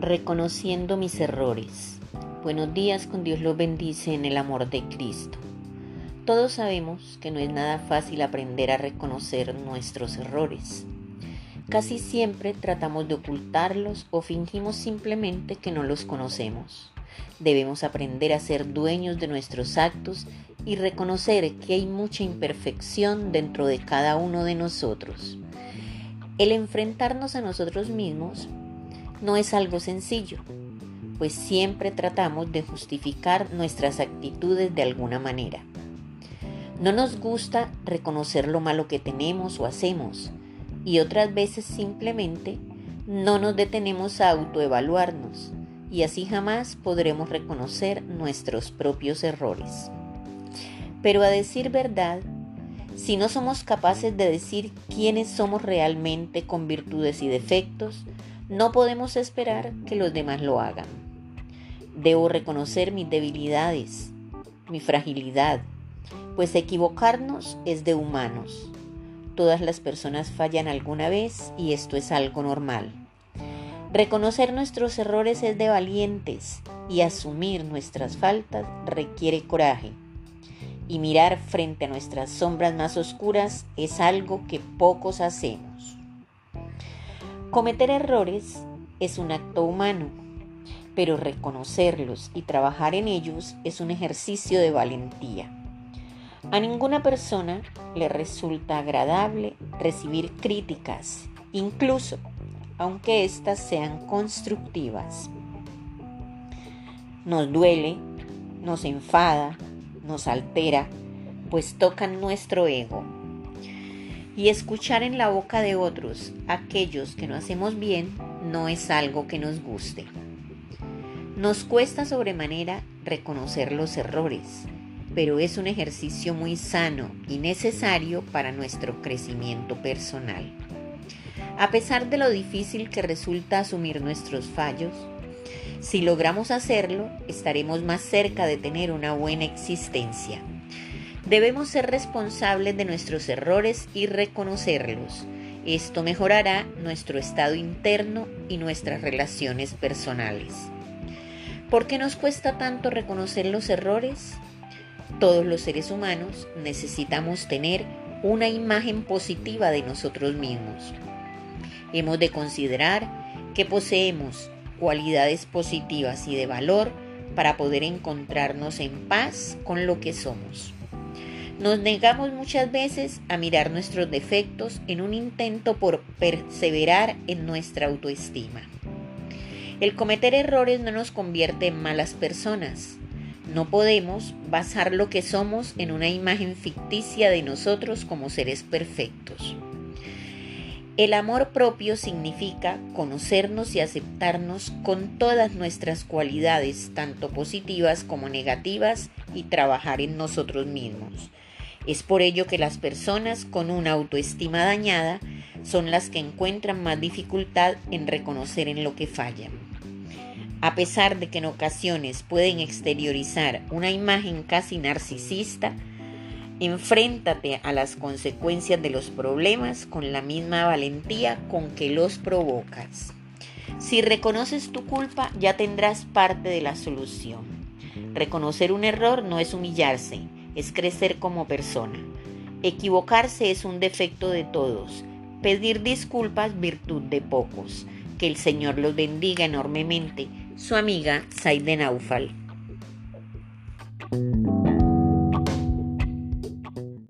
Reconociendo mis errores. Buenos días, con Dios los bendice en el amor de Cristo. Todos sabemos que no es nada fácil aprender a reconocer nuestros errores. Casi siempre tratamos de ocultarlos o fingimos simplemente que no los conocemos. Debemos aprender a ser dueños de nuestros actos y reconocer que hay mucha imperfección dentro de cada uno de nosotros. El enfrentarnos a nosotros mismos no es algo sencillo, pues siempre tratamos de justificar nuestras actitudes de alguna manera. No nos gusta reconocer lo malo que tenemos o hacemos y otras veces simplemente no nos detenemos a autoevaluarnos y así jamás podremos reconocer nuestros propios errores. Pero a decir verdad, si no somos capaces de decir quiénes somos realmente con virtudes y defectos, no podemos esperar que los demás lo hagan. Debo reconocer mis debilidades, mi fragilidad, pues equivocarnos es de humanos. Todas las personas fallan alguna vez y esto es algo normal. Reconocer nuestros errores es de valientes y asumir nuestras faltas requiere coraje. Y mirar frente a nuestras sombras más oscuras es algo que pocos hacemos. Cometer errores es un acto humano, pero reconocerlos y trabajar en ellos es un ejercicio de valentía. A ninguna persona le resulta agradable recibir críticas, incluso aunque éstas sean constructivas. Nos duele, nos enfada, nos altera, pues tocan nuestro ego y escuchar en la boca de otros aquellos que no hacemos bien no es algo que nos guste. Nos cuesta sobremanera reconocer los errores, pero es un ejercicio muy sano y necesario para nuestro crecimiento personal. A pesar de lo difícil que resulta asumir nuestros fallos, si logramos hacerlo, estaremos más cerca de tener una buena existencia. Debemos ser responsables de nuestros errores y reconocerlos. Esto mejorará nuestro estado interno y nuestras relaciones personales. ¿Por qué nos cuesta tanto reconocer los errores? Todos los seres humanos necesitamos tener una imagen positiva de nosotros mismos. Hemos de considerar que poseemos cualidades positivas y de valor para poder encontrarnos en paz con lo que somos. Nos negamos muchas veces a mirar nuestros defectos en un intento por perseverar en nuestra autoestima. El cometer errores no nos convierte en malas personas. No podemos basar lo que somos en una imagen ficticia de nosotros como seres perfectos. El amor propio significa conocernos y aceptarnos con todas nuestras cualidades, tanto positivas como negativas, y trabajar en nosotros mismos. Es por ello que las personas con una autoestima dañada son las que encuentran más dificultad en reconocer en lo que fallan. A pesar de que en ocasiones pueden exteriorizar una imagen casi narcisista, enfréntate a las consecuencias de los problemas con la misma valentía con que los provocas. Si reconoces tu culpa, ya tendrás parte de la solución. Reconocer un error no es humillarse, es crecer como persona. Equivocarse es un defecto de todos. Pedir disculpas virtud de pocos. Que el Señor los bendiga enormemente. Su amiga Saide Naufal.